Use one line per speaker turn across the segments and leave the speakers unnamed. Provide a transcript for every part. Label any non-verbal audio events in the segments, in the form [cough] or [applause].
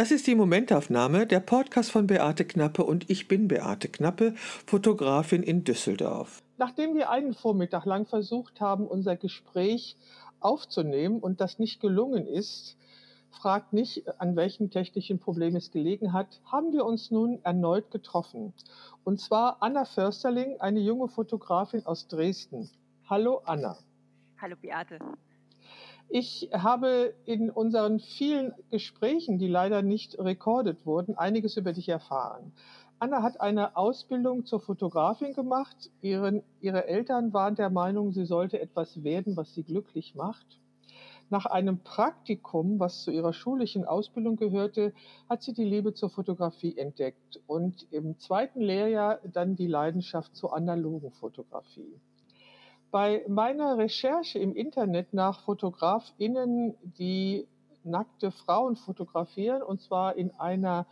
Das ist die Momentaufnahme, der Podcast von Beate Knappe und ich bin Beate Knappe, Fotografin in Düsseldorf.
Nachdem wir einen Vormittag lang versucht haben, unser Gespräch aufzunehmen und das nicht gelungen ist, fragt nicht, an welchem technischen Problem es gelegen hat, haben wir uns nun erneut getroffen. Und zwar Anna Försterling, eine junge Fotografin aus Dresden. Hallo Anna.
Hallo Beate.
Ich habe in unseren vielen Gesprächen, die leider nicht rekordet wurden, einiges über dich erfahren. Anna hat eine Ausbildung zur Fotografin gemacht. Ihren, ihre Eltern waren der Meinung, sie sollte etwas werden, was sie glücklich macht. Nach einem Praktikum, was zu ihrer schulischen Ausbildung gehörte, hat sie die Liebe zur Fotografie entdeckt und im zweiten Lehrjahr dann die Leidenschaft zur analogen Fotografie. Bei meiner Recherche im Internet nach FotografInnen, die nackte Frauen fotografieren, und zwar in einer,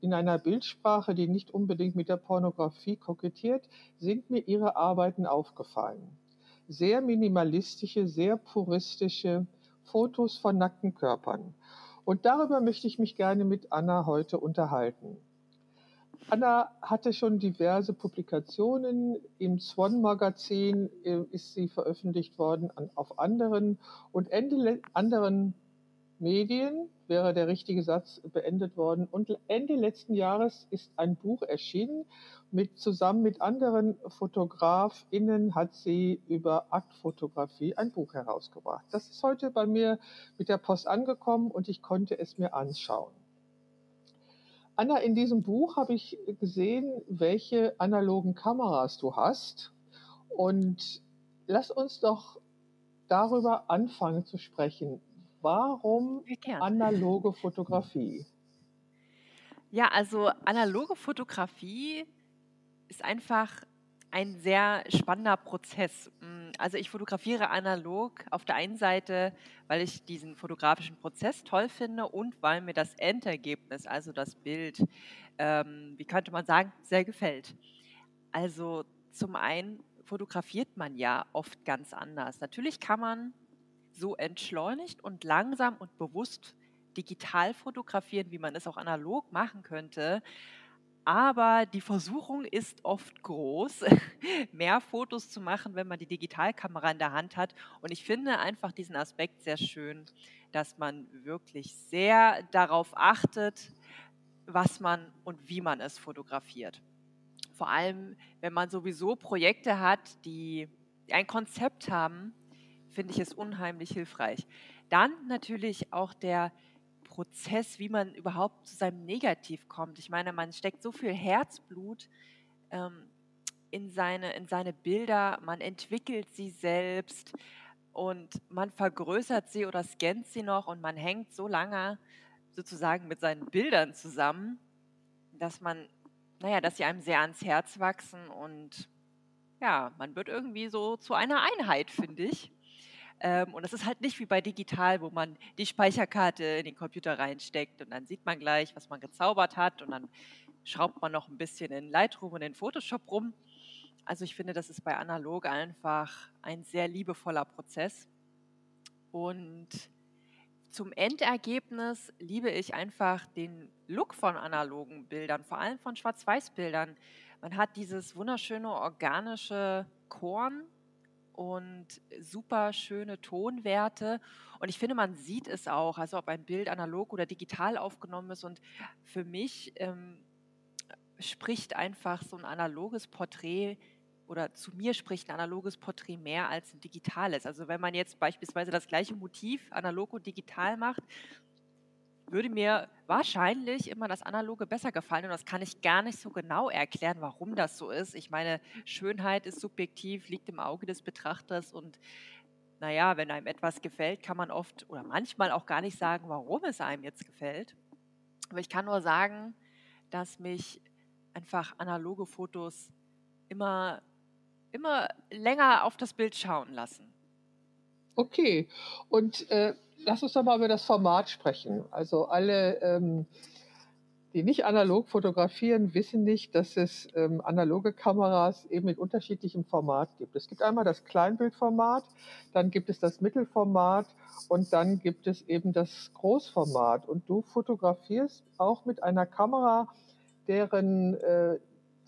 in einer Bildsprache, die nicht unbedingt mit der Pornografie kokettiert, sind mir ihre Arbeiten aufgefallen. Sehr minimalistische, sehr puristische Fotos von nackten Körpern. Und darüber möchte ich mich gerne mit Anna heute unterhalten. Anna hatte schon diverse Publikationen. Im Swan Magazin äh, ist sie veröffentlicht worden auf anderen und Ende anderen Medien wäre der richtige Satz beendet worden. Und Ende letzten Jahres ist ein Buch erschienen. Mit, zusammen mit anderen FotografInnen hat sie über Aktfotografie ein Buch herausgebracht. Das ist heute bei mir mit der Post angekommen und ich konnte es mir anschauen. Anna, in diesem Buch habe ich gesehen, welche analogen Kameras du hast. Und lass uns doch darüber anfangen zu sprechen. Warum analoge Fotografie?
Ja, also analoge Fotografie ist einfach ein sehr spannender Prozess. Also ich fotografiere analog auf der einen Seite, weil ich diesen fotografischen Prozess toll finde und weil mir das Endergebnis, also das Bild, ähm, wie könnte man sagen, sehr gefällt. Also zum einen fotografiert man ja oft ganz anders. Natürlich kann man so entschleunigt und langsam und bewusst digital fotografieren, wie man es auch analog machen könnte. Aber die Versuchung ist oft groß, [laughs] mehr Fotos zu machen, wenn man die Digitalkamera in der Hand hat. Und ich finde einfach diesen Aspekt sehr schön, dass man wirklich sehr darauf achtet, was man und wie man es fotografiert. Vor allem, wenn man sowieso Projekte hat, die ein Konzept haben, finde ich es unheimlich hilfreich. Dann natürlich auch der Prozess, wie man überhaupt zu seinem Negativ kommt. Ich meine, man steckt so viel Herzblut ähm, in, seine, in seine Bilder, man entwickelt sie selbst und man vergrößert sie oder scannt sie noch und man hängt so lange sozusagen mit seinen Bildern zusammen, dass man, naja, dass sie einem sehr ans Herz wachsen und ja, man wird irgendwie so zu einer Einheit, finde ich. Ähm, und das ist halt nicht wie bei digital, wo man die Speicherkarte in den Computer reinsteckt und dann sieht man gleich, was man gezaubert hat und dann schraubt man noch ein bisschen in Lightroom und in Photoshop rum. Also ich finde, das ist bei analog einfach ein sehr liebevoller Prozess. Und zum Endergebnis liebe ich einfach den Look von analogen Bildern, vor allem von Schwarz-Weiß-Bildern. Man hat dieses wunderschöne organische Korn, und super schöne Tonwerte. Und ich finde, man sieht es auch, also ob ein Bild analog oder digital aufgenommen ist. Und für mich ähm, spricht einfach so ein analoges Porträt oder zu mir spricht ein analoges Porträt mehr als ein digitales. Also wenn man jetzt beispielsweise das gleiche Motiv analog und digital macht, würde mir wahrscheinlich immer das Analoge besser gefallen. Und das kann ich gar nicht so genau erklären, warum das so ist. Ich meine, Schönheit ist subjektiv, liegt im Auge des Betrachters. Und naja, wenn einem etwas gefällt, kann man oft oder manchmal auch gar nicht sagen, warum es einem jetzt gefällt. Aber ich kann nur sagen, dass mich einfach analoge Fotos immer, immer länger auf das Bild schauen lassen.
Okay, und äh, lass uns doch mal über das Format sprechen. Also alle ähm, die nicht analog fotografieren, wissen nicht, dass es ähm, analoge Kameras eben mit unterschiedlichem Format gibt. Es gibt einmal das Kleinbildformat, dann gibt es das Mittelformat und dann gibt es eben das Großformat. Und du fotografierst auch mit einer Kamera, deren, äh,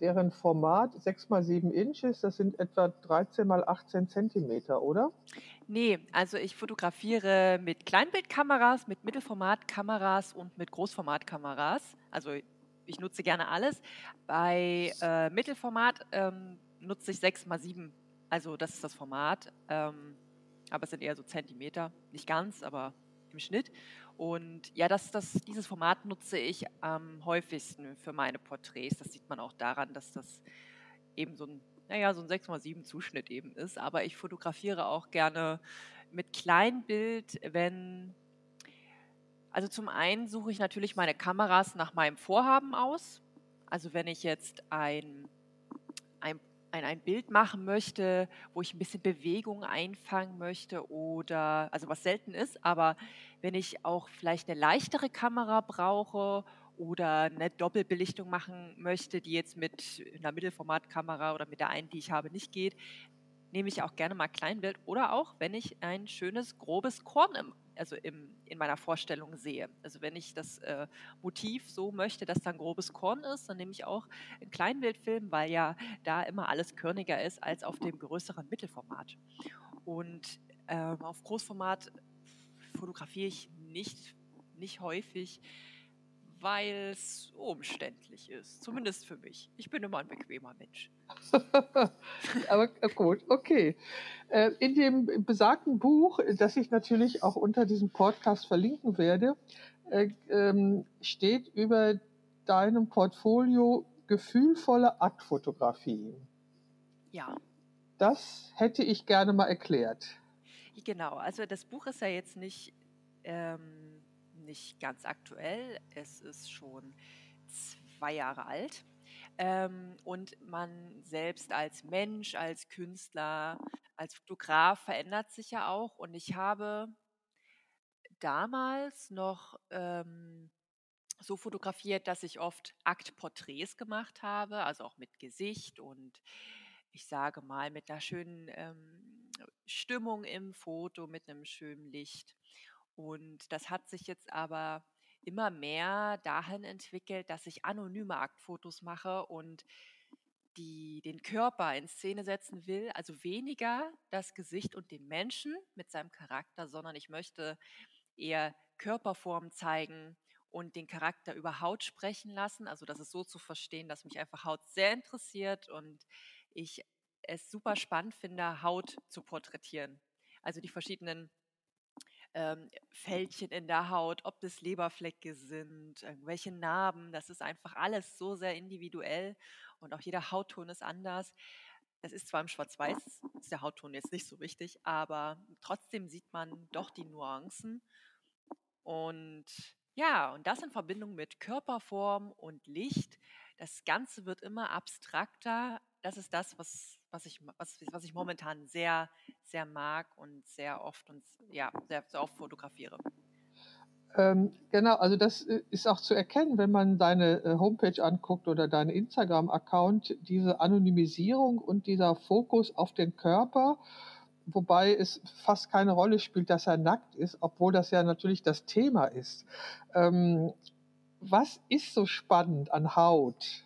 deren Format 6 mal 7 Inch ist. Das sind etwa 13 mal 18 Zentimeter, oder?
Nee, also ich fotografiere mit Kleinbildkameras, mit Mittelformatkameras und mit Großformatkameras. Also ich nutze gerne alles. Bei äh, Mittelformat ähm, nutze ich 6 x 7. Also das ist das Format. Ähm, aber es sind eher so Zentimeter. Nicht ganz, aber im Schnitt. Und ja, das, das, dieses Format nutze ich am häufigsten für meine Porträts. Das sieht man auch daran, dass das eben so ein naja, so ein 6x7 Zuschnitt eben ist. Aber ich fotografiere auch gerne mit Kleinbild, wenn. Also zum einen suche ich natürlich meine Kameras nach meinem Vorhaben aus. Also wenn ich jetzt ein, ein, ein, ein Bild machen möchte, wo ich ein bisschen Bewegung einfangen möchte oder, also was selten ist, aber wenn ich auch vielleicht eine leichtere Kamera brauche oder eine Doppelbelichtung machen möchte, die jetzt mit einer Mittelformatkamera oder mit der einen, die ich habe, nicht geht, nehme ich auch gerne mal Kleinbild oder auch, wenn ich ein schönes, grobes Korn im, also im, in meiner Vorstellung sehe. Also wenn ich das äh, Motiv so möchte, dass da ein grobes Korn ist, dann nehme ich auch einen Kleinbildfilm, weil ja da immer alles körniger ist als auf dem größeren Mittelformat. Und äh, auf Großformat fotografiere ich nicht, nicht häufig weil es umständlich ist. Zumindest für mich. Ich bin immer ein bequemer Mensch. [laughs]
Aber äh, gut, okay. Äh, in dem besagten Buch, das ich natürlich auch unter diesem Podcast verlinken werde, äh, ähm, steht über deinem Portfolio gefühlvolle Aktfotografie.
Ja.
Das hätte ich gerne mal erklärt.
Genau, also das Buch ist ja jetzt nicht ähm, nicht ganz aktuell. Es ist schon zwei Jahre alt. Ähm, und man selbst als Mensch, als Künstler, als Fotograf verändert sich ja auch. Und ich habe damals noch ähm, so fotografiert, dass ich oft Aktporträts gemacht habe, also auch mit Gesicht und ich sage mal mit einer schönen ähm, Stimmung im Foto, mit einem schönen Licht. Und das hat sich jetzt aber immer mehr dahin entwickelt, dass ich anonyme Aktfotos mache und die den Körper in Szene setzen will, also weniger das Gesicht und den Menschen mit seinem Charakter, sondern ich möchte eher Körperformen zeigen und den Charakter über Haut sprechen lassen. Also das ist so zu verstehen, dass mich einfach Haut sehr interessiert und ich es super spannend finde, Haut zu porträtieren. Also die verschiedenen ähm, Fältchen in der Haut, ob das Leberflecke sind, irgendwelche Narben. Das ist einfach alles so sehr individuell und auch jeder Hautton ist anders. Das ist zwar im Schwarz-Weiß, ist der Hautton jetzt nicht so wichtig, aber trotzdem sieht man doch die Nuancen. Und ja, und das in Verbindung mit Körperform und Licht. Das Ganze wird immer abstrakter. Das ist das, was was ich, was, was ich momentan sehr, sehr mag und sehr oft und ja, sehr, sehr oft fotografiere.
Ähm, genau, also das äh, ist auch zu erkennen, wenn man deine äh, Homepage anguckt oder deinen Instagram-Account, diese Anonymisierung und dieser Fokus auf den Körper, wobei es fast keine Rolle spielt, dass er nackt ist, obwohl das ja natürlich das Thema ist. Ähm, was ist so spannend an Haut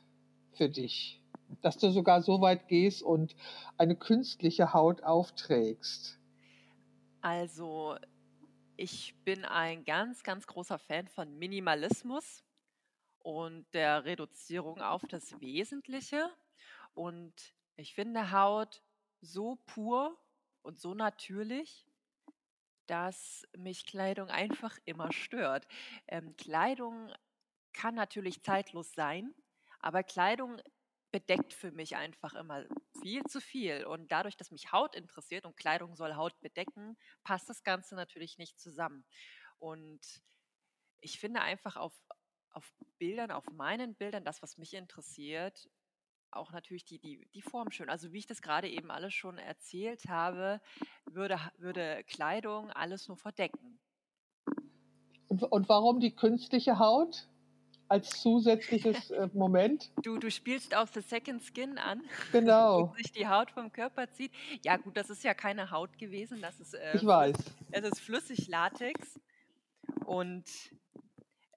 für dich? Dass du sogar so weit gehst und eine künstliche Haut aufträgst?
Also, ich bin ein ganz, ganz großer Fan von Minimalismus und der Reduzierung auf das Wesentliche. Und ich finde Haut so pur und so natürlich, dass mich Kleidung einfach immer stört. Ähm, Kleidung kann natürlich zeitlos sein, aber Kleidung bedeckt für mich einfach immer viel zu viel. Und dadurch, dass mich Haut interessiert und Kleidung soll Haut bedecken, passt das Ganze natürlich nicht zusammen. Und ich finde einfach auf, auf Bildern, auf meinen Bildern, das, was mich interessiert, auch natürlich die, die, die Form schön. Also wie ich das gerade eben alles schon erzählt habe, würde, würde Kleidung alles nur verdecken.
Und, und warum die künstliche Haut? Als zusätzliches äh, Moment.
Du, du spielst auf The Second Skin an, [laughs]
Genau.
wo sich die Haut vom Körper zieht. Ja, gut, das ist ja keine Haut gewesen, das ist, äh,
Ich weiß.
es ist flüssig Latex. Und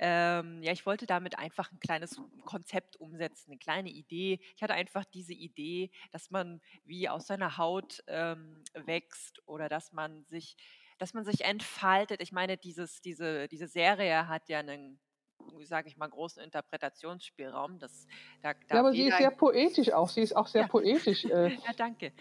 ähm, ja, ich wollte damit einfach ein kleines Konzept umsetzen, eine kleine Idee. Ich hatte einfach diese Idee, dass man wie aus seiner Haut ähm, wächst oder dass man sich, dass man sich entfaltet. Ich meine, dieses, diese, diese Serie hat ja einen, sage ich mal, großen Interpretationsspielraum. Das, da
Ja,
darf
aber sie ist sehr poetisch auch. Sie ist auch sehr
Ja.
poetisch. Äh, [laughs]
Ja, danke.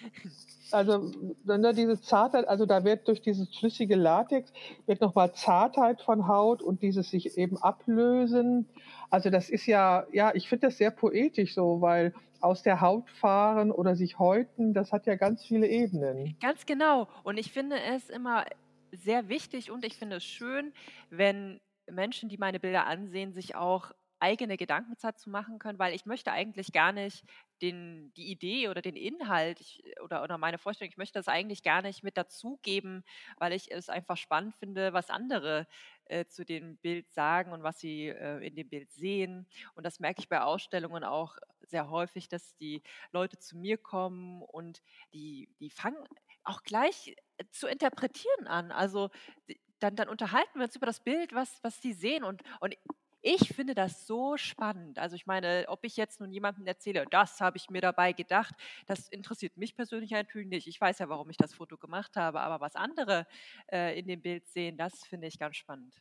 also wenn da diese Zartheit, also da wird durch dieses flüssige Latex wird nochmal Zartheit von Haut und dieses sich eben ablösen. Also das ist ja, ja, ich finde das sehr poetisch so, weil aus der Haut fahren oder sich häuten, das hat ja ganz viele Ebenen.
Ganz genau. Und ich finde es immer sehr wichtig und ich finde es schön, wenn Menschen, die meine Bilder ansehen, sich auch eigene Gedanken dazu machen können, weil ich möchte eigentlich gar nicht den, die Idee oder den Inhalt ich, oder, oder meine Vorstellung, ich möchte das eigentlich gar nicht mit dazugeben, weil ich es einfach spannend finde, was andere äh, zu dem Bild sagen und was sie äh, in dem Bild sehen. Und das merke ich bei Ausstellungen auch sehr häufig, dass die Leute zu mir kommen und die, die fangen auch gleich äh, zu interpretieren an. Also dann, dann unterhalten wir uns über das Bild, was, was sie sehen. Und, und ich finde das so spannend. Also ich meine, ob ich jetzt nun jemandem erzähle, das habe ich mir dabei gedacht, das interessiert mich persönlich natürlich nicht. Ich weiß ja, warum ich das Foto gemacht habe, aber was andere äh, in dem Bild sehen, das finde ich ganz spannend.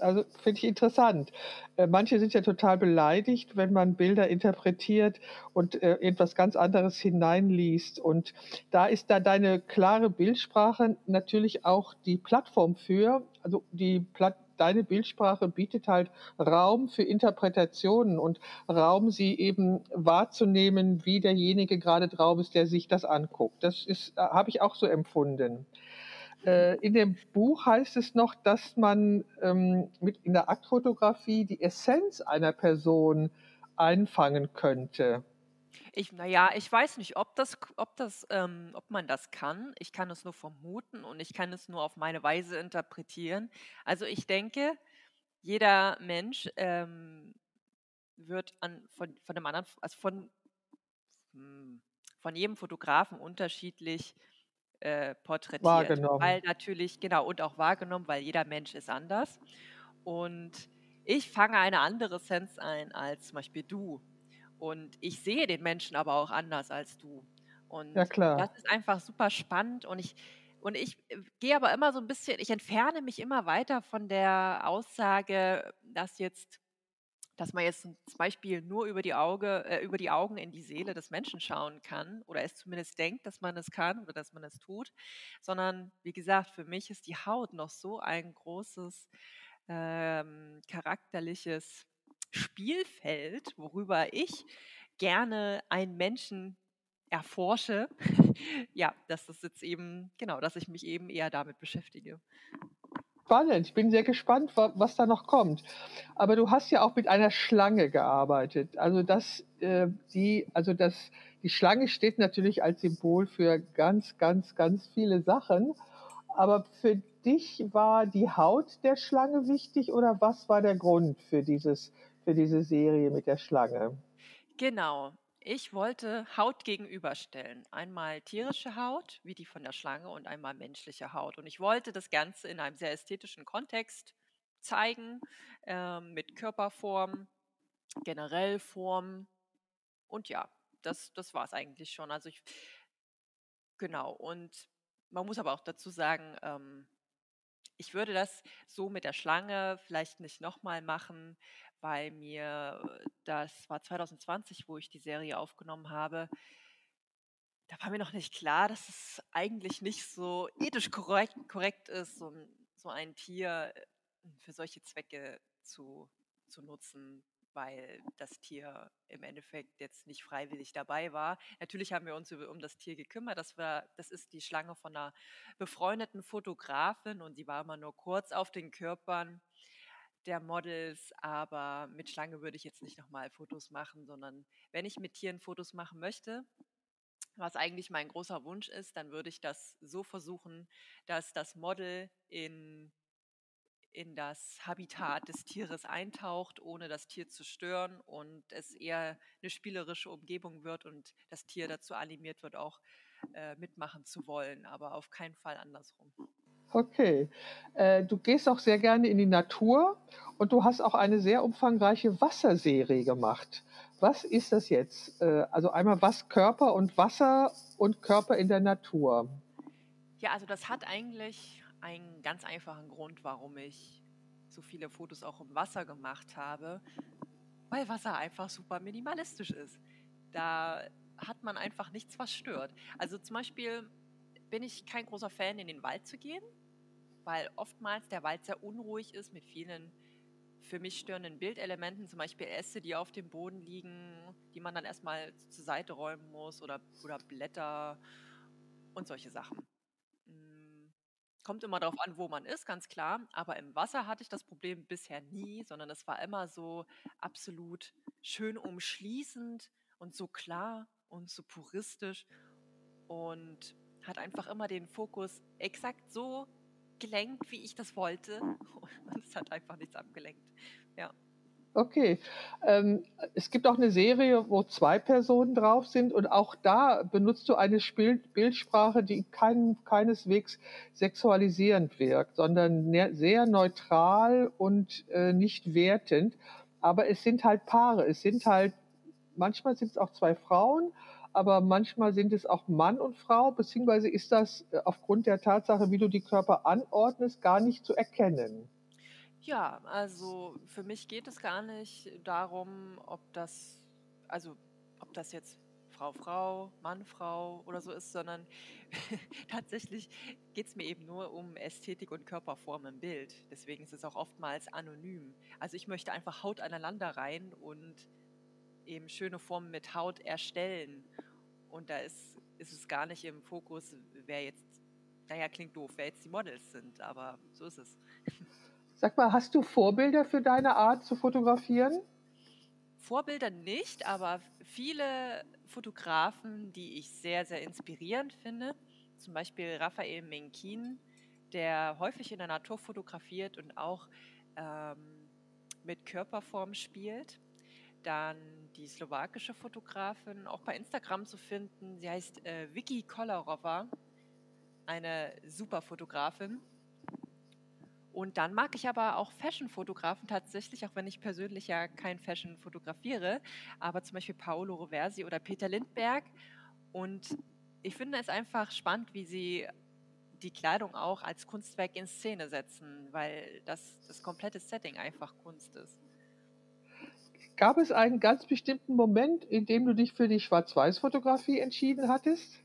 Also finde ich interessant. Äh, manche sind ja total beleidigt, wenn man Bilder interpretiert und äh, etwas ganz anderes hineinliest. Und da ist da deine klare Bildsprache natürlich auch die Plattform für. Also die Plat deine Bildsprache bietet halt Raum für Interpretationen und Raum, sie eben wahrzunehmen, wie derjenige gerade drauf ist, der sich das anguckt. Das ist, äh, habe ich auch so empfunden. Äh, in dem Buch heißt es noch, dass man ähm, mit in der Aktfotografie die Essenz einer Person einfangen könnte.
Ich, naja, ich weiß nicht, ob das, ob das, ähm, ob man das kann. Ich kann es nur vermuten und ich kann es nur auf meine Weise interpretieren. Also ich denke, jeder Mensch ähm, wird an, von, von dem anderen, also von, hm, von jedem Fotografen unterschiedlich äh, porträtiert.
Wahrgenommen.
Weil natürlich, genau, und auch wahrgenommen, weil jeder Mensch ist anders. Und ich fange eine andere Sense ein als zum Beispiel du. Und ich sehe den Menschen aber auch anders als du. Und
Ja,
das ist einfach super spannend. Und ich, und ich äh, gehe aber immer so ein bisschen, ich entferne mich immer weiter von der Aussage, dass jetzt, dass man jetzt zum Beispiel nur über die, Auge, äh, über die Augen in die Seele des Menschen schauen kann oder es zumindest denkt, dass man es kann oder dass man es tut, sondern wie gesagt, für mich ist die Haut noch so ein großes ähm, charakterliches Spielfeld, worüber ich gerne einen Menschen erforsche. [laughs] ja, dass das jetzt eben, genau, dass ich mich eben eher damit beschäftige.
Spannend. Ich bin sehr gespannt, wa- was da noch kommt. Aber du hast ja auch mit einer Schlange gearbeitet. Also das, äh, die, also das, die Schlange steht natürlich als Symbol für ganz, ganz, ganz viele Sachen. Aber für dich war die Haut der Schlange wichtig oder was war der Grund für dieses, für diese Serie mit der Schlange?
Genau. Ich wollte Haut gegenüberstellen. Einmal tierische Haut, wie die von der Schlange, und einmal menschliche Haut. Und ich wollte das Ganze in einem sehr ästhetischen Kontext zeigen, ähm, mit Körperform, generell Form. Und ja, das, das war es eigentlich schon. Also ich, genau. Und man muss aber auch dazu sagen, ähm, ich würde das so mit der Schlange vielleicht nicht nochmal machen, weil mir, äh, das war 2020, wo ich die Serie aufgenommen habe, da war mir noch nicht klar, dass es eigentlich nicht so ethisch korrekt, korrekt ist, so ein, so ein Tier äh, für solche Zwecke zu, zu nutzen, weil das Tier im Endeffekt jetzt nicht freiwillig dabei war. Natürlich haben wir uns um das Tier gekümmert. Das, war, das ist die Schlange von einer befreundeten Fotografin und sie war immer nur kurz auf den Körpern der Models, aber mit Schlange würde ich jetzt nicht nochmal Fotos machen, sondern wenn ich mit Tieren Fotos machen möchte, was eigentlich mein großer Wunsch ist, dann würde ich das so versuchen, dass das Model in, in das Habitat des Tieres eintaucht, ohne das Tier zu stören und es eher eine spielerische Umgebung wird und das Tier dazu animiert wird, auch äh, mitmachen zu wollen, aber auf keinen Fall andersrum.
Okay. Äh, du gehst auch sehr gerne in die Natur und du hast auch eine sehr umfangreiche Wasserserie gemacht. Was ist das jetzt? Äh, also einmal was Körper und Wasser und Körper in der Natur.
Ja, also das hat eigentlich einen ganz einfachen Grund, warum ich so viele Fotos auch im Wasser gemacht habe, weil Wasser einfach super minimalistisch ist. Da hat man einfach nichts, was stört. Also zum Beispiel bin ich kein großer Fan, in den Wald zu gehen, weil oftmals der Wald sehr unruhig ist mit vielen für mich störenden Bildelementen, zum Beispiel Äste, die auf dem Boden liegen, die man dann erstmal zur Seite räumen muss oder, oder Blätter und solche Sachen. Kommt immer darauf an, wo man ist, ganz klar. Aber im Wasser hatte ich das Problem bisher nie, sondern es war immer so absolut schön umschließend und so klar und so puristisch und hat einfach immer den Fokus exakt so gelenkt, wie ich das wollte. [laughs] Und es hat einfach nichts abgelenkt. Ja.
Okay. Ähm, es gibt auch eine Serie, wo zwei Personen drauf sind und auch da benutzt du eine Spiel Bildsprache, die kein, keineswegs sexualisierend wirkt, sondern ne sehr neutral und äh, nicht wertend. Aber es sind halt Paare. Es sind halt, manchmal sind es auch zwei Frauen, aber manchmal sind es auch Mann und Frau, beziehungsweise ist das äh, aufgrund der Tatsache, wie du die Körper anordnest, gar nicht zu erkennen.
Ja, also für mich geht es gar nicht darum, ob das, also ob das jetzt Frau, Frau, Mann, Frau oder so ist, sondern [laughs] tatsächlich geht es mir eben nur um Ästhetik und Körperform im Bild. Deswegen ist es auch oftmals anonym. Also ich möchte einfach Haut aneinander rein und eben schöne Formen mit Haut erstellen. Und da ist, ist es gar nicht im Fokus, wer jetzt, naja, klingt doof, wer jetzt die Models sind, aber so ist es.
Sag mal, hast du Vorbilder für deine Art zu fotografieren?
Vorbilder nicht, aber viele Fotografen, die ich sehr, sehr inspirierend finde. Zum Beispiel Raphael Menkin, der häufig in der Natur fotografiert und auch ähm, mit Körperform spielt. Dann die slowakische Fotografin, auch bei Instagram zu finden. Sie heißt äh, Vicky Kolarova, eine super Fotografin. Und dann mag ich aber auch Fashion-Fotografen tatsächlich, auch wenn ich persönlich ja kein Fashion fotografiere, aber zum Beispiel Paolo Roversi oder Peter Lindberg. Und ich finde es einfach spannend, wie sie die Kleidung auch als Kunstwerk in Szene setzen, weil das, das komplette Setting einfach Kunst ist.
Gab es einen ganz bestimmten Moment, in dem du dich für die Schwarz-Weiß-Fotografie entschieden hattest?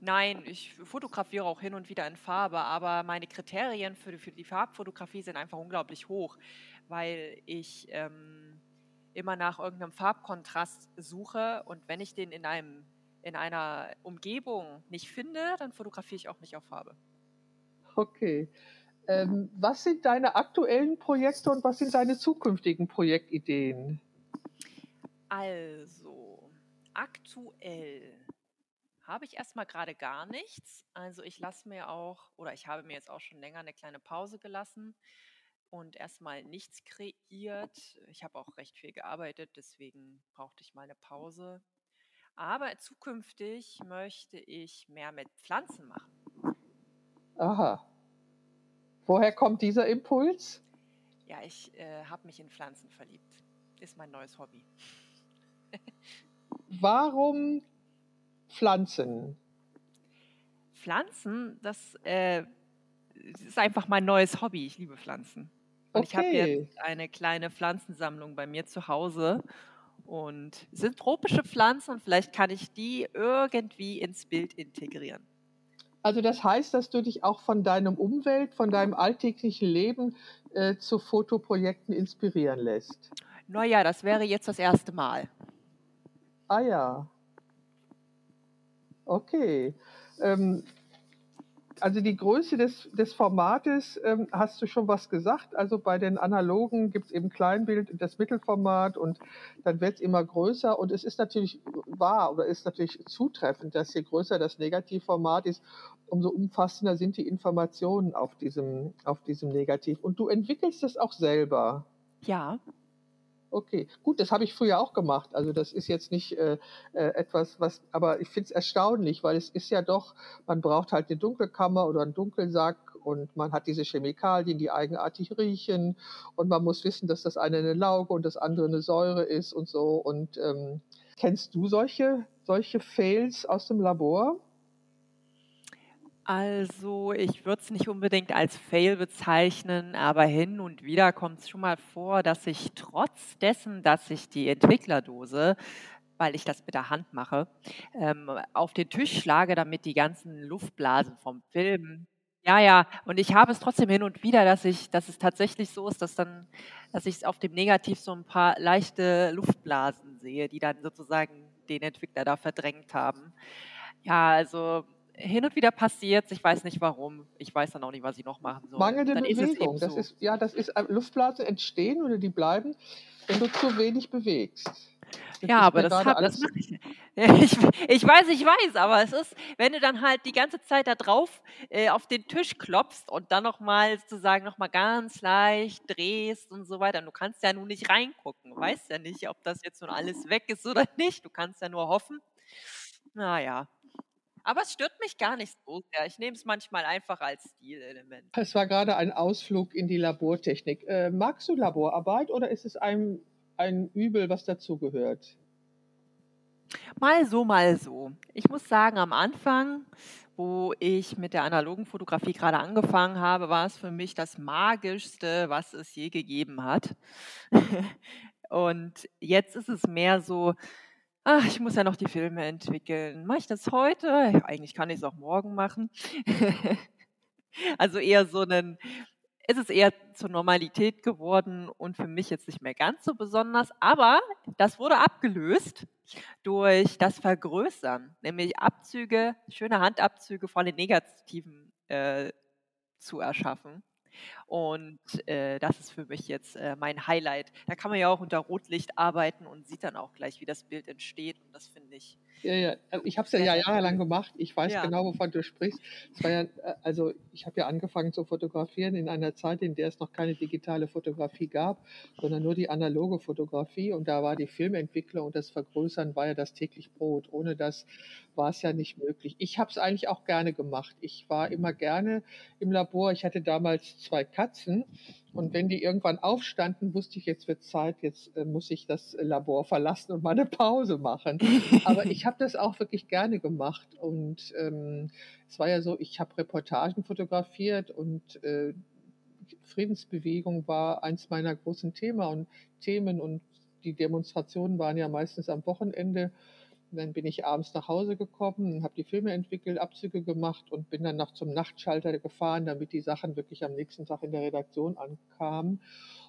Nein, ich fotografiere auch hin und wieder in Farbe, aber meine Kriterien für die, für die Farbfotografie sind einfach unglaublich hoch, weil ich ähm, immer nach irgendeinem Farbkontrast suche und wenn ich den in, einem, in einer Umgebung nicht finde, dann fotografiere ich auch nicht auf Farbe.
Okay. Ähm, was sind deine aktuellen Projekte und was sind deine zukünftigen Projektideen?
Also, aktuell habe ich erstmal gerade gar nichts. Also ich lasse mir auch, oder ich habe mir jetzt auch schon länger eine kleine Pause gelassen und erstmal nichts kreiert. Ich habe auch recht viel gearbeitet, deswegen brauchte ich mal eine Pause. Aber zukünftig möchte ich mehr mit Pflanzen machen.
Aha. Woher kommt dieser Impuls?
Ja, ich äh, habe mich in Pflanzen verliebt. Ist mein neues Hobby.
Warum Pflanzen?
Pflanzen, das äh, ist einfach mein neues Hobby. Ich liebe Pflanzen. Und ich habe jetzt eine kleine Pflanzensammlung bei mir zu Hause. Und es sind tropische Pflanzen und vielleicht kann ich die irgendwie ins Bild integrieren.
Also das heißt, dass du dich auch von deinem Umwelt, von deinem alltäglichen Leben äh, zu Fotoprojekten inspirieren lässt.
Naja, das wäre jetzt das erste Mal.
Ah ja. Okay. Ähm, also die Größe des, des Formates ähm, hast du schon was gesagt. Also bei den analogen gibt es eben Kleinbild, das Mittelformat und dann wird es immer größer. Und es ist natürlich wahr oder ist natürlich zutreffend, dass je größer das Negativformat ist, umso umfassender sind die Informationen auf diesem, auf diesem Negativ. Und du entwickelst das auch selber.
Ja.
Okay, gut, das habe ich früher auch gemacht. Also das ist jetzt nicht äh, äh, etwas, was, aber ich finde es erstaunlich, weil es ist ja doch, man braucht halt eine Dunkelkammer oder einen Dunkelsack und man hat diese Chemikalien, die eigenartig riechen und man muss wissen, dass das eine eine Lauge und das andere eine Säure ist und so. Und ähm, kennst du solche, solche Fails aus dem Labor?
Also, ich würde es nicht unbedingt als Fail bezeichnen, aber hin und wieder kommt es schon mal vor, dass ich trotz dessen, dass ich die Entwicklerdose, weil ich das mit der Hand mache, ähm, auf den Tisch schlage, damit die ganzen Luftblasen vom Film ja, ja, und ich habe es trotzdem hin und wieder, dass ich dass es tatsächlich so ist, dass dann dass ich auf dem Negativ so ein paar leichte Luftblasen sehe, die dann sozusagen den Entwickler da verdrängt haben. Ja, also hin und wieder passiert Ich weiß nicht warum. Ich weiß dann auch nicht, was ich noch machen soll.
Mangelnde
Dann ist es
Bewegung.
eben
Das
so.
ist, ja, das ist, äh, Luftblasen entstehen oder die bleiben, wenn du zu wenig bewegst. Das
Ja,
ist
aber das hab das mache ich [laughs] ich ich weiß, ich weiß, aber es ist wenn du dann halt die ganze Zeit da drauf, äh, auf den Tisch klopfst und dann noch mal sozusagen noch mal ganz leicht drehst und so weiter. Und du kannst ja nun nicht reingucken. Du weißt ja nicht, ob das jetzt nun alles weg ist oder nicht. Du kannst ja nur hoffen. Na ja. Aber es stört mich gar nicht so sehr. Ich nehme es manchmal einfach als Stilelement.
es war gerade ein Ausflug in die Labortechnik. Äh, magst du Laborarbeit oder ist es ein, ein Übel, was dazugehört?
Mal so, mal so. Ich muss sagen, am Anfang, wo ich mit der analogen Fotografie gerade angefangen habe, war es für mich das Magischste, was es je gegeben hat. [laughs] Und jetzt ist es mehr so, ach, ich muss ja noch die Filme entwickeln. Mache ich das heute? Eigentlich kann ich es auch morgen machen. [laughs] Also eher so ist es eher zur Normalität geworden und für mich jetzt nicht mehr ganz so besonders. Aber das wurde abgelöst durch das Vergrößern, nämlich Abzüge, schöne Handabzüge von den Negativen äh, zu erschaffen. Und äh, das ist für mich jetzt äh, mein Highlight. Da kann man ja auch unter Rotlicht arbeiten und sieht dann auch gleich, wie das Bild entsteht. Und das finde ich
Ja, ja. Also Ich habe es ja, ja jahrelang gemacht. Ich weiß
Ja.
genau, wovon du sprichst. Ja, äh, also ich habe ja angefangen zu fotografieren in einer Zeit, in der es noch keine digitale Fotografie gab, sondern nur die analoge Fotografie. Und da war die Filmentwicklung und das Vergrößern war ja das täglich Brot. Ohne das war es ja nicht möglich. Ich habe es eigentlich auch gerne gemacht. Ich war immer gerne im Labor. Ich hatte damals zwei Katzen. Und wenn die irgendwann aufstanden, wusste ich, jetzt wird Zeit, jetzt äh, muss ich das Labor verlassen und mal eine Pause machen. [laughs] Aber ich habe das auch wirklich gerne gemacht. Und ähm, es war ja so, ich habe Reportagen fotografiert und äh, Friedensbewegung war eins meiner großen Thema und Themen und die Demonstrationen waren ja meistens am Wochenende. Und dann bin ich abends nach Hause gekommen habe die Filme entwickelt, Abzüge gemacht und bin dann noch zum Nachtschalter gefahren, damit die Sachen wirklich am nächsten Tag in der Redaktion ankamen,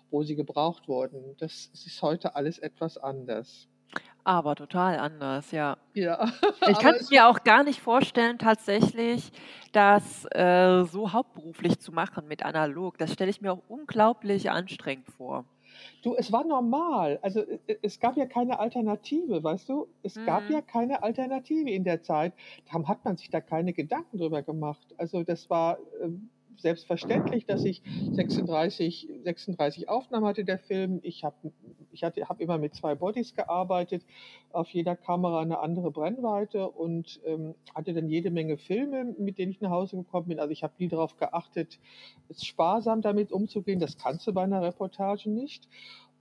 wo sie gebraucht wurden. Das ist heute alles etwas anders.
Aber total anders, ja.
Ja, [laughs]
Ich kann es
es
mir auch gar nicht vorstellen, tatsächlich, das äh, so hauptberuflich zu machen mit analog. Das stelle ich mir auch unglaublich anstrengend vor.
Du, es war normal. Also äh, äh, es gab ja keine Alternative, weißt du? Es gab ja
Mhm.
keine Alternative in der Zeit. Darum hat man sich da keine Gedanken drüber gemacht. Also das war ähm, selbstverständlich, dass ich 36, 36 Aufnahmen hatte, der Film. Ich habe ich hab immer mit zwei Bodies gearbeitet, auf jeder Kamera eine andere Brennweite und ähm, hatte dann jede Menge Filme, mit denen ich nach Hause gekommen bin. Also ich habe nie darauf geachtet, sparsam damit umzugehen. Das kannst du bei einer Reportage nicht.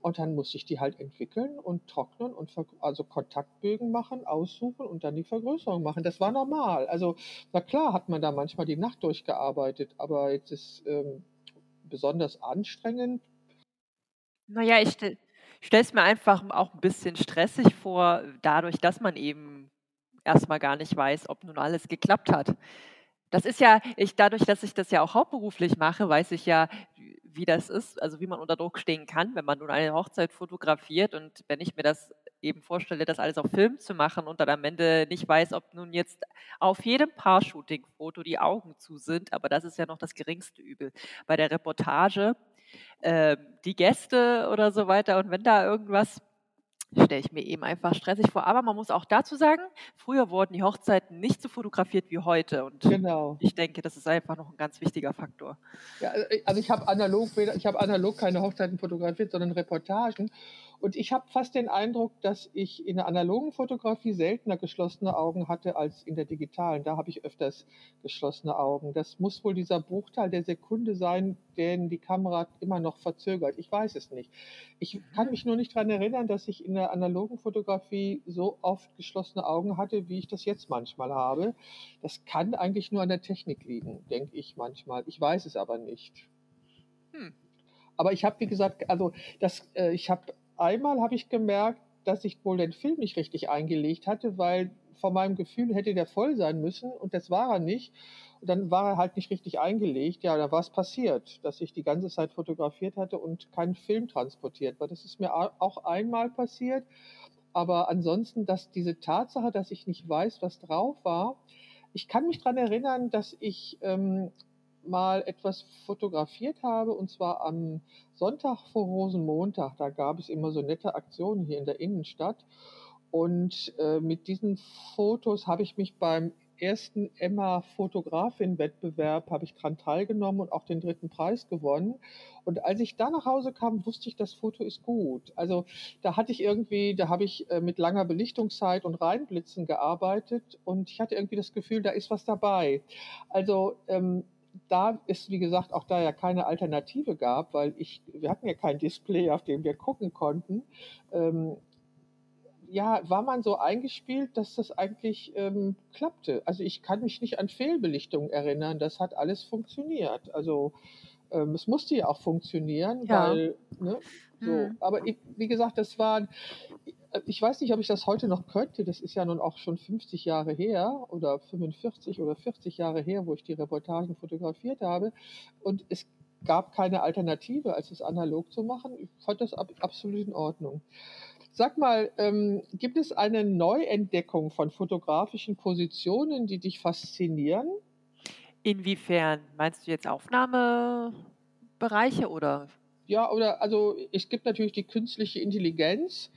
Und dann musste ich die halt entwickeln und trocknen und also Kontaktbögen machen, aussuchen und dann die Vergrößerung machen. Das war normal. Also na klar hat man da manchmal die Nacht durchgearbeitet, aber jetzt ist ähm, besonders anstrengend.
Naja, ich stelle es mir einfach auch ein bisschen stressig vor, dadurch, dass man eben erstmal gar nicht weiß, ob nun alles geklappt hat. Das ist ja, ich, dadurch, dass ich das ja auch hauptberuflich mache, weiß ich ja, wie das ist, also wie man unter Druck stehen kann, wenn man nun eine Hochzeit fotografiert. Und wenn ich mir das eben vorstelle, das alles auf Film zu machen und dann am Ende nicht weiß, ob nun jetzt auf jedem Paar-Shooting-Foto die Augen zu sind, aber das ist ja noch das geringste Übel. Bei der Reportage, äh, die Gäste oder so weiter und wenn da irgendwas stelle ich mir eben einfach stressig vor. Aber man muss auch dazu sagen, früher wurden die Hochzeiten nicht so fotografiert wie heute. Und genau. ich denke, das ist einfach noch ein ganz wichtiger Faktor.
Ja, also ich habe analog, ich habe analog keine Hochzeiten fotografiert, sondern Reportagen. Und ich habe fast den Eindruck, dass ich in der analogen Fotografie seltener geschlossene Augen hatte als in der digitalen. Da habe ich öfters geschlossene Augen. Das muss wohl dieser Bruchteil der Sekunde sein, den die Kamera immer noch verzögert. Ich weiß es nicht. Ich kann mich nur nicht daran erinnern, dass ich in der analogen Fotografie so oft geschlossene Augen hatte, wie ich das jetzt manchmal habe. Das kann eigentlich nur an der Technik liegen, denke ich manchmal. Ich weiß es aber nicht. Hm. Aber ich habe, wie gesagt, also das, äh, ich habe einmal habe ich gemerkt, dass ich wohl den Film nicht richtig eingelegt hatte, weil von meinem Gefühl hätte der voll sein müssen und das war er nicht. Und dann war er halt nicht richtig eingelegt. Ja, da war es passiert, dass ich die ganze Zeit fotografiert hatte und keinen Film transportiert war. Das ist mir auch einmal passiert. Aber ansonsten, dass diese Tatsache, dass ich nicht weiß, was drauf war, ich kann mich daran erinnern, dass ich ähm, mal etwas fotografiert habe, und zwar am Sonntag vor Rosenmontag. Da gab es immer so nette Aktionen hier in der Innenstadt. Und äh, mit diesen Fotos habe ich mich beim ersten Emma-Fotografin-Wettbewerb habe ich daran teilgenommen und auch den dritten Preis gewonnen. Und als ich da nach Hause kam, wusste ich, das Foto ist gut. Also da hatte ich irgendwie, da habe ich äh, mit langer Belichtungszeit und Reinblitzen gearbeitet und ich hatte irgendwie das Gefühl, da ist was dabei. Also ähm, da ist, wie gesagt, auch da ja keine Alternative gab, weil ich, wir hatten ja kein Display, auf dem wir gucken konnten, ähm, ja, war man so eingespielt, dass das eigentlich ähm, klappte. Also ich kann mich nicht an Fehlbelichtung erinnern, das hat alles funktioniert. Also ähm, es musste ja auch funktionieren, ja. weil, ne, so. Hm. Aber ich, wie gesagt, das war, ich weiß nicht, ob ich das heute noch könnte. Das ist ja nun auch schon 50 Jahre her oder 45 oder 40 Jahre her, wo ich die Reportagen fotografiert habe. Und es gab keine Alternative, als es analog zu machen. Ich fand das absolut in Ordnung. Sag mal, ähm, gibt es eine Neuentdeckung von fotografischen Positionen, die dich faszinieren?
Inwiefern? Meinst du jetzt Aufnahmebereiche oder?
Ja, oder also es gibt natürlich die künstliche Intelligenz.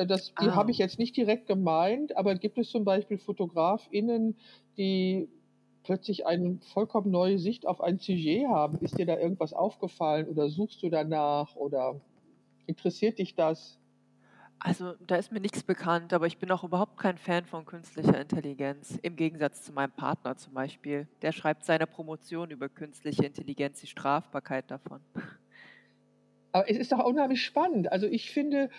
Äh, das, die ah. habe ich jetzt nicht direkt gemeint, aber gibt es zum Beispiel FotografInnen, die plötzlich eine vollkommen neue Sicht auf ein Sujet haben? Ist dir da irgendwas aufgefallen oder suchst du danach oder interessiert dich das?
Also da ist mir nichts bekannt, aber ich bin auch überhaupt kein Fan von künstlicher Intelligenz. Im Gegensatz zu meinem Partner zum Beispiel. Der schreibt seine Promotion über künstliche Intelligenz, die Strafbarkeit davon.
Aber es ist doch unheimlich spannend. Also ich finde,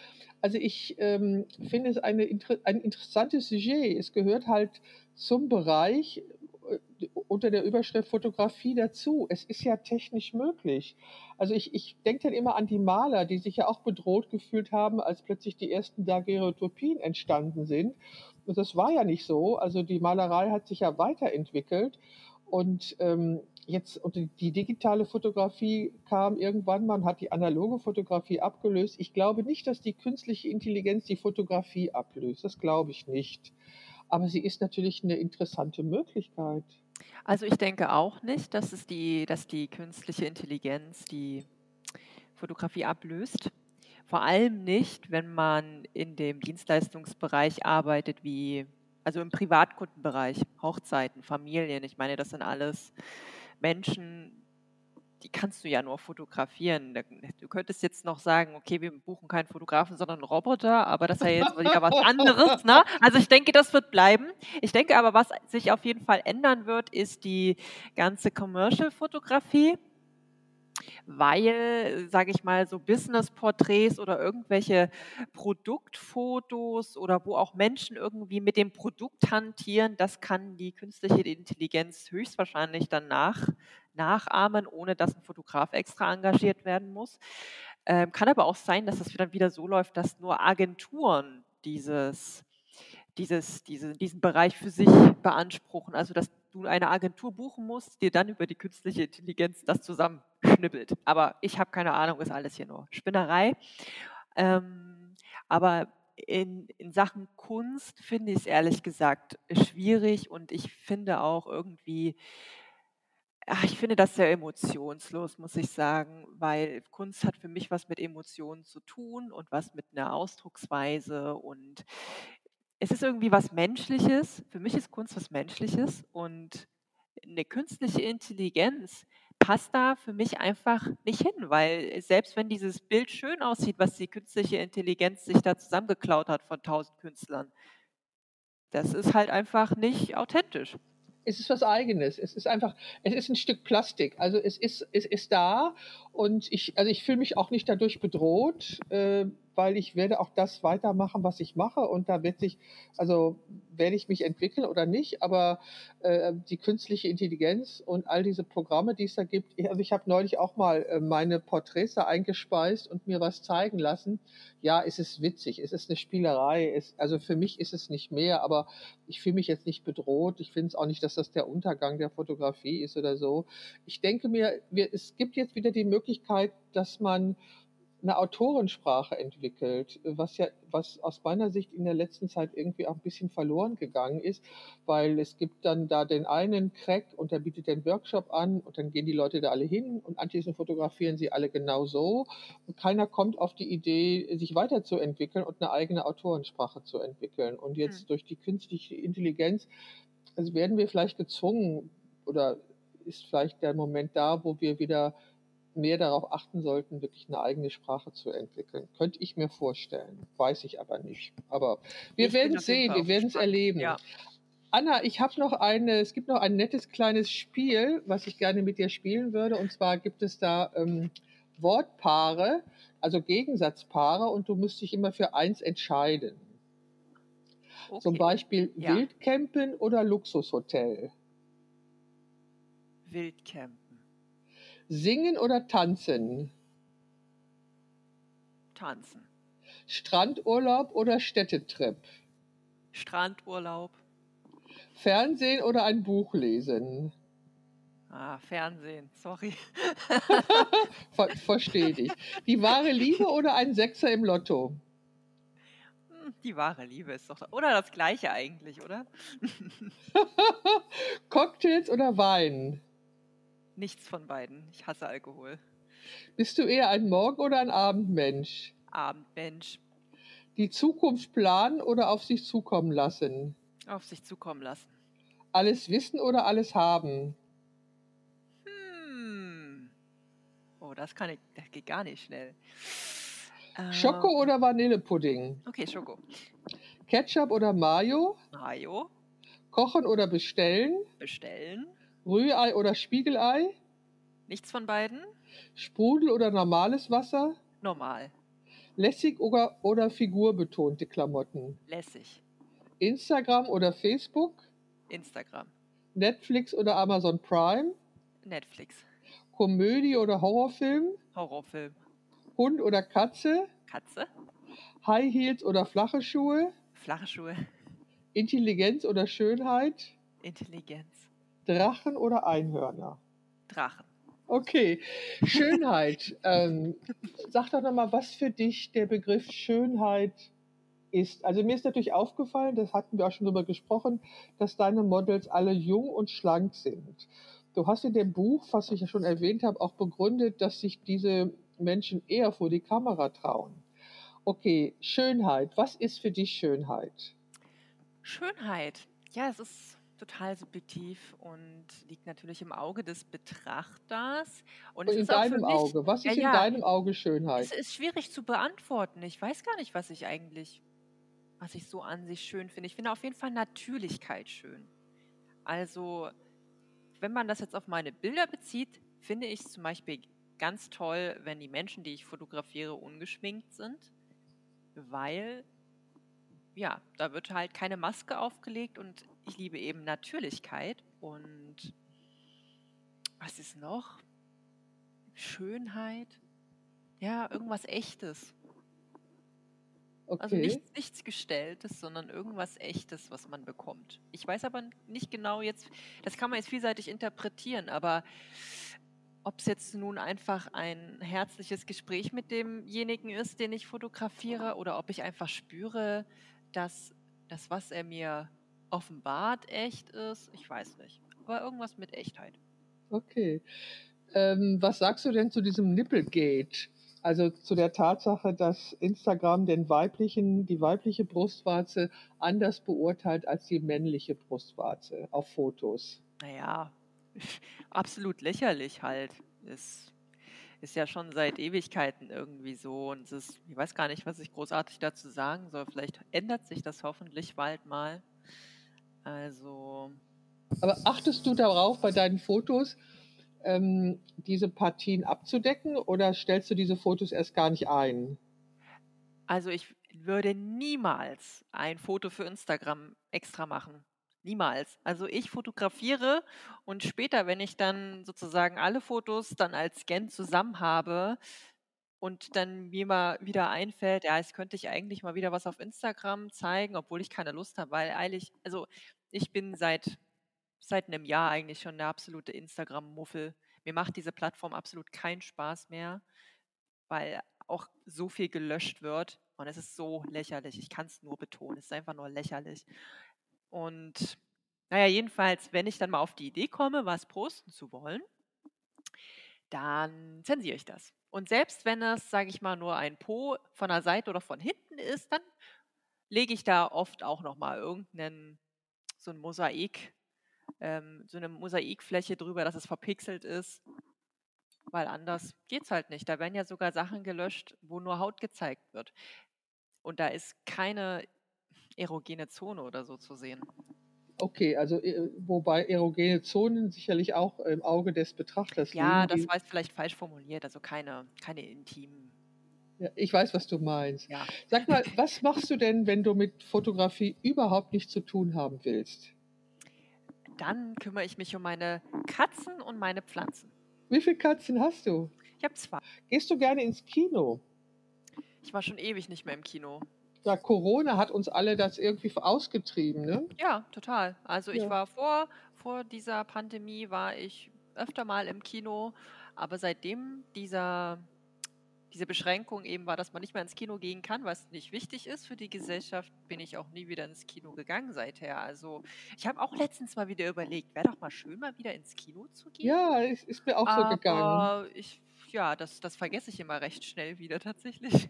also ich ähm, finde es eine, ein interessantes Sujet. Es gehört halt zum Bereich äh, unter der Überschrift Fotografie dazu. Es ist ja technisch möglich. Also ich, ich denke dann immer an die Maler, die sich ja auch bedroht gefühlt haben, als plötzlich die ersten Daguerreotypien entstanden sind. Und das war ja nicht so. Also die Malerei hat sich ja weiterentwickelt. Und ähm, jetzt die digitale Fotografie kam irgendwann, man hat die analoge Fotografie abgelöst. Ich glaube nicht, dass die künstliche Intelligenz die Fotografie ablöst. Das glaube ich nicht. Aber sie ist natürlich eine interessante Möglichkeit.
Also ich denke auch nicht, dass es die, dass die künstliche Intelligenz die Fotografie ablöst. Vor allem nicht, wenn man in dem Dienstleistungsbereich arbeitet, wie also im Privatkundenbereich, Hochzeiten, Familien. Ich meine, das sind alles Menschen, die kannst du ja nur fotografieren. Du könntest jetzt noch sagen, okay, wir buchen keinen Fotografen, sondern einen Roboter, aber das ist ja jetzt wieder was anderes. Ne? Also ich denke, das wird bleiben. Ich denke aber, was sich auf jeden Fall ändern wird, ist die ganze Commercial-Fotografie weil, sage ich mal, so Business-Porträts oder irgendwelche Produktfotos oder wo auch Menschen irgendwie mit dem Produkt hantieren, das kann die künstliche Intelligenz höchstwahrscheinlich dann nach, nachahmen, ohne dass ein Fotograf extra engagiert werden muss. Ähm, kann aber auch sein, dass es dann wieder so läuft, dass nur Agenturen dieses dieses, diese, diesen Bereich für sich beanspruchen. Also dass du eine Agentur buchen musst, dir dann über die künstliche Intelligenz das zusammenschnippelt. Aber ich habe keine Ahnung, ist alles hier nur Spinnerei. Ähm, aber in, in Sachen Kunst finde ich es ehrlich gesagt schwierig und ich finde auch irgendwie, ach, ich finde das sehr emotionslos, muss ich sagen, weil Kunst hat für mich was mit Emotionen zu tun und was mit einer Ausdrucksweise und es ist irgendwie was Menschliches. Für mich ist Kunst was Menschliches und eine künstliche Intelligenz passt da für mich einfach nicht hin, weil selbst wenn dieses Bild schön aussieht, was die künstliche Intelligenz sich da zusammengeklaut hat von tausend Künstlern, das ist halt einfach nicht authentisch.
Es ist was Eigenes. Es ist einfach, es ist ein Stück Plastik. Also es ist, es ist da und ich, also ich fühle mich auch nicht dadurch bedroht. Äh, weil ich werde auch das weitermachen, was ich mache und da wird sich, also werde ich mich entwickeln oder nicht, aber äh, die künstliche Intelligenz und all diese Programme, die es da gibt, also ich habe neulich auch mal äh, meine Porträts da eingespeist und mir was zeigen lassen. Ja, es ist witzig, es ist eine Spielerei, es, also für mich ist es nicht mehr, aber ich fühle mich jetzt nicht bedroht. Ich finde es auch nicht, dass das der Untergang der Fotografie ist oder so. Ich denke mir, wir, es gibt jetzt wieder die Möglichkeit, dass man eine Autorensprache entwickelt, was ja, was aus meiner Sicht in der letzten Zeit irgendwie auch ein bisschen verloren gegangen ist, weil es gibt dann da den einen Crack und der bietet den Workshop an und dann gehen die Leute da alle hin und anschließend fotografieren sie alle genau so und keiner kommt auf die Idee, sich weiterzuentwickeln und eine eigene Autorensprache zu entwickeln. Und jetzt mhm. durch die künstliche Intelligenz also werden wir vielleicht gezwungen oder ist vielleicht der Moment da, wo wir wieder mehr darauf achten sollten, wirklich eine eigene Sprache zu entwickeln. Könnte ich mir vorstellen, weiß ich aber nicht. Aber wir werden sehen, wir werden es erleben. Ja. Anna, ich habe noch eine, es gibt noch ein nettes kleines Spiel, was ich gerne mit dir spielen würde. Und zwar gibt es da ähm, Wortpaare, also Gegensatzpaare, und du musst dich immer für eins entscheiden. Okay. Zum Beispiel ja. Wildcampen oder Luxushotel.
Wildcampen.
Singen oder tanzen?
Tanzen.
Strandurlaub oder Städtetrip?
Strandurlaub.
Fernsehen oder ein Buch lesen?
Ah, Fernsehen, sorry. [laughs]
Ver Verstehe dich. Die wahre Liebe oder ein Sechser im Lotto?
Hm, die wahre Liebe ist doch. Oder das gleiche eigentlich, oder? [laughs] [laughs]
Cocktails oder Wein?
Nichts von beiden. Ich hasse Alkohol.
Bist du eher ein Morgen- oder ein Abendmensch?
Abendmensch.
Die Zukunft planen oder auf sich zukommen lassen?
Auf sich zukommen lassen.
Alles wissen oder alles haben?
Hm. Oh, das kann ich, das geht gar nicht schnell.
Schoko äh, oder Vanillepudding?
Okay, Schoko.
Ketchup oder Mayo?
Mayo.
Kochen oder bestellen?
Bestellen.
Rührei oder Spiegelei?
Nichts von beiden.
Sprudel oder normales Wasser?
Normal.
Lässig oder, oder figurbetonte Klamotten?
Lässig.
Instagram oder Facebook?
Instagram.
Netflix oder Amazon Prime?
Netflix.
Komödie oder Horrorfilm?
Horrorfilm.
Hund oder Katze?
Katze.
High Heels oder flache Schuhe?
Flache Schuhe.
Intelligenz oder Schönheit?
Intelligenz.
Drachen oder Einhörner?
Drachen.
Okay, Schönheit. [laughs] ähm, sag doch nochmal, was für dich der Begriff Schönheit ist. Also mir ist natürlich aufgefallen, das hatten wir auch schon drüber gesprochen, dass deine Models alle jung und schlank sind. Du hast in dem Buch, was ich ja schon erwähnt habe, auch begründet, dass sich diese Menschen eher vor die Kamera trauen. Okay, Schönheit. Was ist für dich Schönheit?
Schönheit. Ja, es ist total subjektiv und liegt natürlich im Auge des Betrachters.
Und, und in deinem mich, Auge, was ist ja, in deinem Auge Schönheit?
Es ist schwierig zu beantworten. Ich weiß gar nicht, was ich eigentlich, was ich so an sich schön finde. Ich finde auf jeden Fall Natürlichkeit schön. Also, wenn man das jetzt auf meine Bilder bezieht, finde ich es zum Beispiel ganz toll, wenn die Menschen, die ich fotografiere, ungeschminkt sind, weil ja, da wird halt keine Maske aufgelegt und ich liebe eben Natürlichkeit und was ist noch? Schönheit. Ja, irgendwas Echtes. Also okay. Also nichts, nichts Gestelltes, sondern irgendwas Echtes, was man bekommt. Ich weiß aber nicht genau jetzt, das kann man jetzt vielseitig interpretieren, aber ob es jetzt nun einfach ein herzliches Gespräch mit demjenigen ist, den ich fotografiere, oder ob ich einfach spüre, dass das, was er mir offenbart, echt ist. Ich weiß nicht. Aber irgendwas mit Echtheit.
Okay. Ähm, was sagst du denn zu diesem Nippelgate? Also zu der Tatsache, dass Instagram den weiblichen, die weibliche Brustwarze anders beurteilt als die männliche Brustwarze auf Fotos.
Naja, [laughs] absolut lächerlich halt. Es ist ja schon seit Ewigkeiten irgendwie so und es ist, ich weiß gar nicht, was ich großartig dazu sagen soll. Vielleicht ändert sich das hoffentlich bald mal. Also.
Aber achtest du darauf bei deinen Fotos, ähm, diese Partien abzudecken oder stellst du diese Fotos erst gar nicht ein?
Also ich würde niemals ein Foto für Instagram extra machen. Niemals. Also ich fotografiere und später, wenn ich dann sozusagen alle Fotos dann als Scan zusammen habe und dann mir mal wieder einfällt, ja, jetzt könnte ich eigentlich mal wieder was auf Instagram zeigen, obwohl ich keine Lust habe, weil eigentlich, also ich bin seit seit einem Jahr eigentlich schon eine absolute Instagram-Muffel. Mir macht diese Plattform absolut keinen Spaß mehr, weil auch so viel gelöscht wird und es ist so lächerlich. Ich kann es nur betonen, es ist einfach nur lächerlich. Und naja, jedenfalls, wenn ich dann mal auf die Idee komme, was posten zu wollen, dann zensiere ich das. Und selbst wenn es, sage ich mal, nur ein Po von der Seite oder von hinten ist, dann lege ich da oft auch nochmal irgendeinen, so ein Mosaik, ähm, so eine Mosaikfläche drüber, dass es verpixelt ist. Weil anders geht es halt nicht. Da werden ja sogar Sachen gelöscht, wo nur Haut gezeigt wird. Und da ist keine erogene Zone oder so zu sehen.
Okay, also äh, wobei erogene Zonen sicherlich auch im Auge des Betrachters
Ja, liegen. das war jetzt vielleicht falsch formuliert, also keine, keine intimen.
Ja, ich weiß, was du meinst.
Ja.
Sag mal, [laughs] was machst du denn, wenn du mit Fotografie überhaupt nichts zu tun haben willst?
Dann kümmere ich mich um meine Katzen und meine Pflanzen.
Wie viele Katzen hast du?
Ich habe zwei.
Gehst du gerne ins Kino?
Ich war schon ewig nicht mehr im Kino.
Ja, Corona hat uns alle das irgendwie ausgetrieben, ne?
Ja, total. Also ich Ja. war vor, vor dieser Pandemie war ich öfter mal im Kino, aber seitdem dieser, diese Beschränkung eben war, dass man nicht mehr ins Kino gehen kann, was nicht wichtig ist für die Gesellschaft, bin ich auch nie wieder ins Kino gegangen seither. Also ich habe auch letztens mal wieder überlegt, wäre doch mal schön, mal wieder ins Kino zu gehen.
Ja, ist, ist mir auch so gegangen.
Aber ich, ja, das, das vergesse ich immer recht schnell wieder tatsächlich.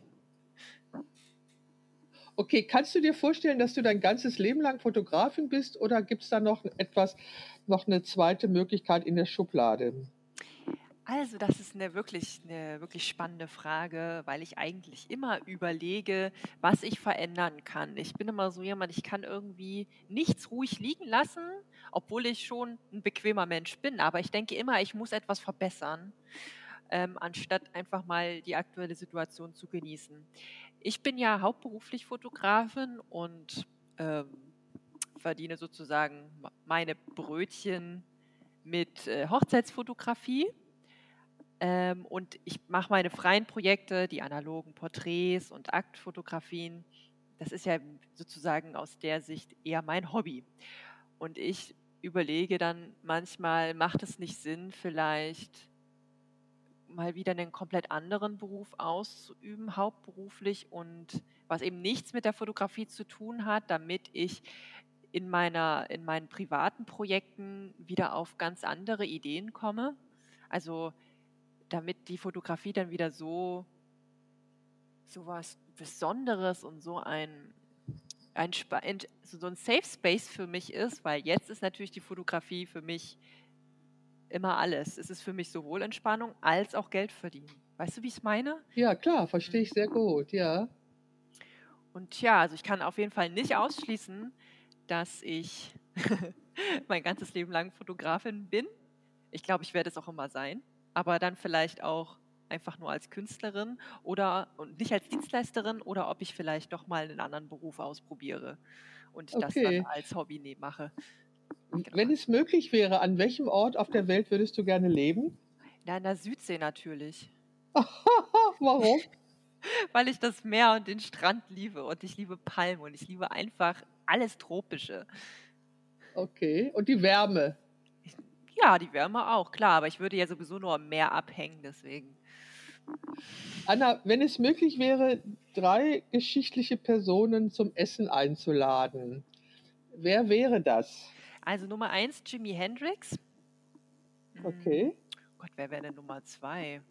Okay, kannst du dir vorstellen, dass du dein ganzes Leben lang Fotografin bist oder gibt es da noch etwas, noch eine zweite Möglichkeit in der Schublade?
Also, das ist eine wirklich, eine wirklich spannende Frage, weil ich eigentlich immer überlege, was ich verändern kann. Ich bin immer so jemand, ich kann irgendwie nichts ruhig liegen lassen, obwohl ich schon ein bequemer Mensch bin. Aber ich denke immer, ich muss etwas verbessern, ähm, anstatt einfach mal die aktuelle Situation zu genießen. Ich bin ja hauptberuflich Fotografin und ähm, verdiene sozusagen meine Brötchen mit äh, Hochzeitsfotografie. Ähm, und ich mache meine freien Projekte, die analogen Porträts und Aktfotografien. Das ist ja sozusagen aus der Sicht eher mein Hobby. Und ich überlege dann manchmal, macht es nicht Sinn, vielleicht mal wieder einen komplett anderen Beruf auszuüben, hauptberuflich und was eben nichts mit der Fotografie zu tun hat, damit ich in, meiner, in meinen privaten Projekten wieder auf ganz andere Ideen komme. Also damit die Fotografie dann wieder so, so was Besonderes und so ein, ein, so ein Safe Space für mich ist, weil jetzt ist natürlich die Fotografie für mich immer alles. Es ist für mich sowohl Entspannung als auch Geld verdienen. Weißt du, wie ich es meine?
Ja, klar, verstehe ich sehr gut, ja.
Und ja, also ich kann auf jeden Fall nicht ausschließen, dass ich [laughs] mein ganzes Leben lang Fotografin bin. Ich glaube, ich werde es auch immer sein, aber dann vielleicht auch einfach nur als Künstlerin oder und nicht als Dienstleisterin oder ob ich vielleicht doch mal einen anderen Beruf ausprobiere und okay. das dann als Hobby mache.
Genau. Wenn es möglich wäre, an welchem Ort auf der Welt würdest du gerne leben?
Ja, in der Südsee natürlich. [laughs]
Warum? [laughs]
Weil ich das Meer und den Strand liebe und ich liebe Palmen und ich liebe einfach alles Tropische.
Okay, und die Wärme?
Ja, die Wärme auch, klar, aber ich würde ja sowieso nur am Meer abhängen, deswegen.
Anna, wenn es möglich wäre, drei geschichtliche Personen zum Essen einzuladen, wer wäre das?
Also Nummer eins, Jimi Hendrix.
Okay.
Hm, Gott, wer wäre denn Nummer zwei?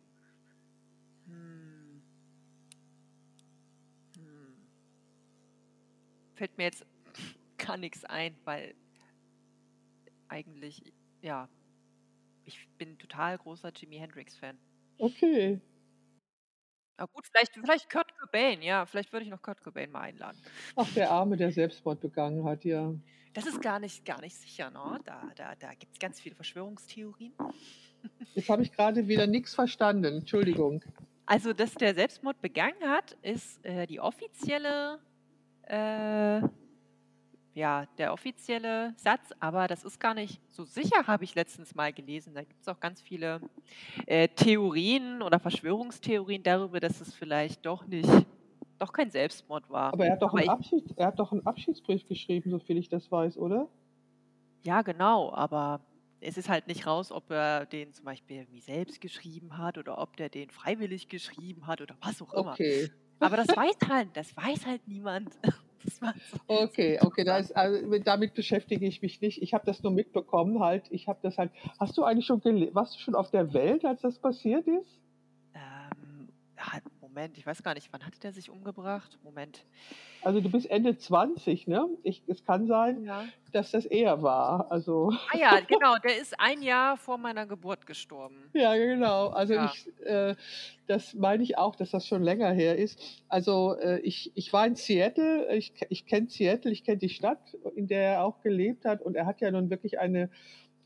Hm. Hm. Fällt mir jetzt [laughs] gar nichts ein, weil eigentlich, ja, ich bin total großer Jimi Hendrix-Fan.
Okay.
Na gut, vielleicht, vielleicht Kurt Cobain, ja, vielleicht würde ich noch Kurt Cobain mal einladen.
Ach, der Arme, der Selbstmord begangen hat, ja.
Das ist gar nicht, gar nicht sicher, ne? Da, da, da gibt es ganz viele Verschwörungstheorien.
Jetzt habe ich gerade wieder nichts verstanden. Entschuldigung.
Also, dass der Selbstmord begangen hat, ist äh, die offizielle, äh, ja, der offizielle Satz, aber das ist gar nicht so sicher, habe ich letztens mal gelesen. Da gibt es auch ganz viele äh, Theorien oder Verschwörungstheorien darüber, dass es vielleicht doch nicht, doch kein Selbstmord war.
Aber er hat doch, einen,
ich-
Abschied, er hat doch einen Abschiedsbrief geschrieben, soviel ich das weiß, oder?
Ja, genau, aber es ist halt nicht raus, ob er den zum Beispiel irgendwie selbst geschrieben hat oder ob der den freiwillig geschrieben hat oder was auch immer.
Okay.
Aber das weiß halt, das weiß halt niemand. [laughs]
Okay, [laughs] okay, ist, also, mit- damit beschäftige ich mich nicht. Ich habe das nur mitbekommen halt. Ich habe das halt. Hast du eigentlich schon warst du schon auf der Welt, als das passiert ist?
Moment, ich weiß gar nicht, wann hatte der sich umgebracht? Moment.
Also du bist Ende 20, ne? Ich, es kann sein,
Ja.
dass das eher war. Also
Ah ja, genau, der ist ein Jahr vor meiner Geburt gestorben.
ja, genau. Also
Ja.
ich, äh, das meine ich auch, dass das schon länger her ist. Also äh, ich, ich war in Seattle. Ich, ich kenne Seattle. Ich kenne die Stadt, in der er auch gelebt hat. Und er hat ja nun wirklich eine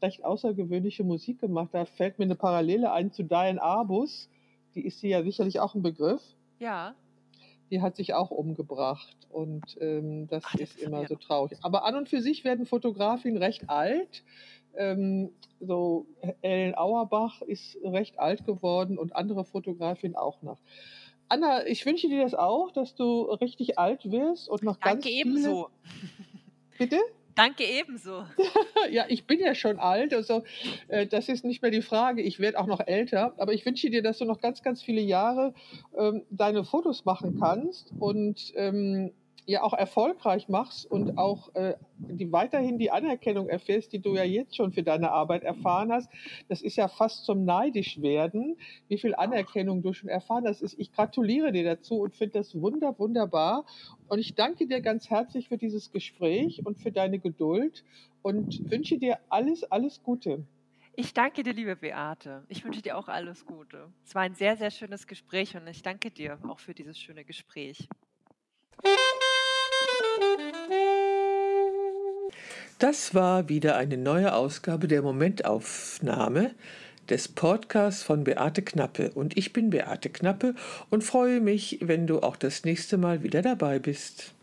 recht außergewöhnliche Musik gemacht. Da fällt mir eine Parallele ein zu Diane Arbus. Die ist ja sicherlich auch ein Begriff.
Ja.
die hat sich auch umgebracht und ähm, das
Ach, das
ist immer
ja
so traurig. Aber an und für sich werden Fotografien recht alt. Ähm, so Ellen Auerbach ist recht alt geworden und andere Fotografien auch noch. Anna, ich wünsche dir das auch, dass du richtig alt wirst und noch ganz
Danke
viele...
ebenso. [laughs]
Bitte?
Danke ebenso. [laughs]
Ja, ich bin ja schon alt, also äh, das ist nicht mehr die Frage. Ich werde auch noch älter, aber ich wünsche dir, dass du noch ganz, ganz viele Jahre ähm, deine Fotos machen kannst und ähm, ja auch erfolgreich machst und auch äh, die weiterhin die Anerkennung erfährst, die du ja jetzt schon für deine Arbeit erfahren hast. Das ist ja fast zum neidisch werden, wie viel Anerkennung du schon erfahren hast. Ich gratuliere dir dazu und finde das wunder, wunderbar. Und ich danke dir ganz herzlich für dieses Gespräch und für deine Geduld und wünsche dir alles, alles Gute.
Ich danke dir, liebe Beate. Ich wünsche dir auch alles Gute. Es war ein sehr, sehr schönes Gespräch und ich danke dir auch für dieses schöne Gespräch.
Das war wieder eine neue Ausgabe der Momentaufnahme des Podcasts von Beate Knappe. Und ich bin Beate Knappe und freue mich, wenn du auch das nächste Mal wieder dabei bist.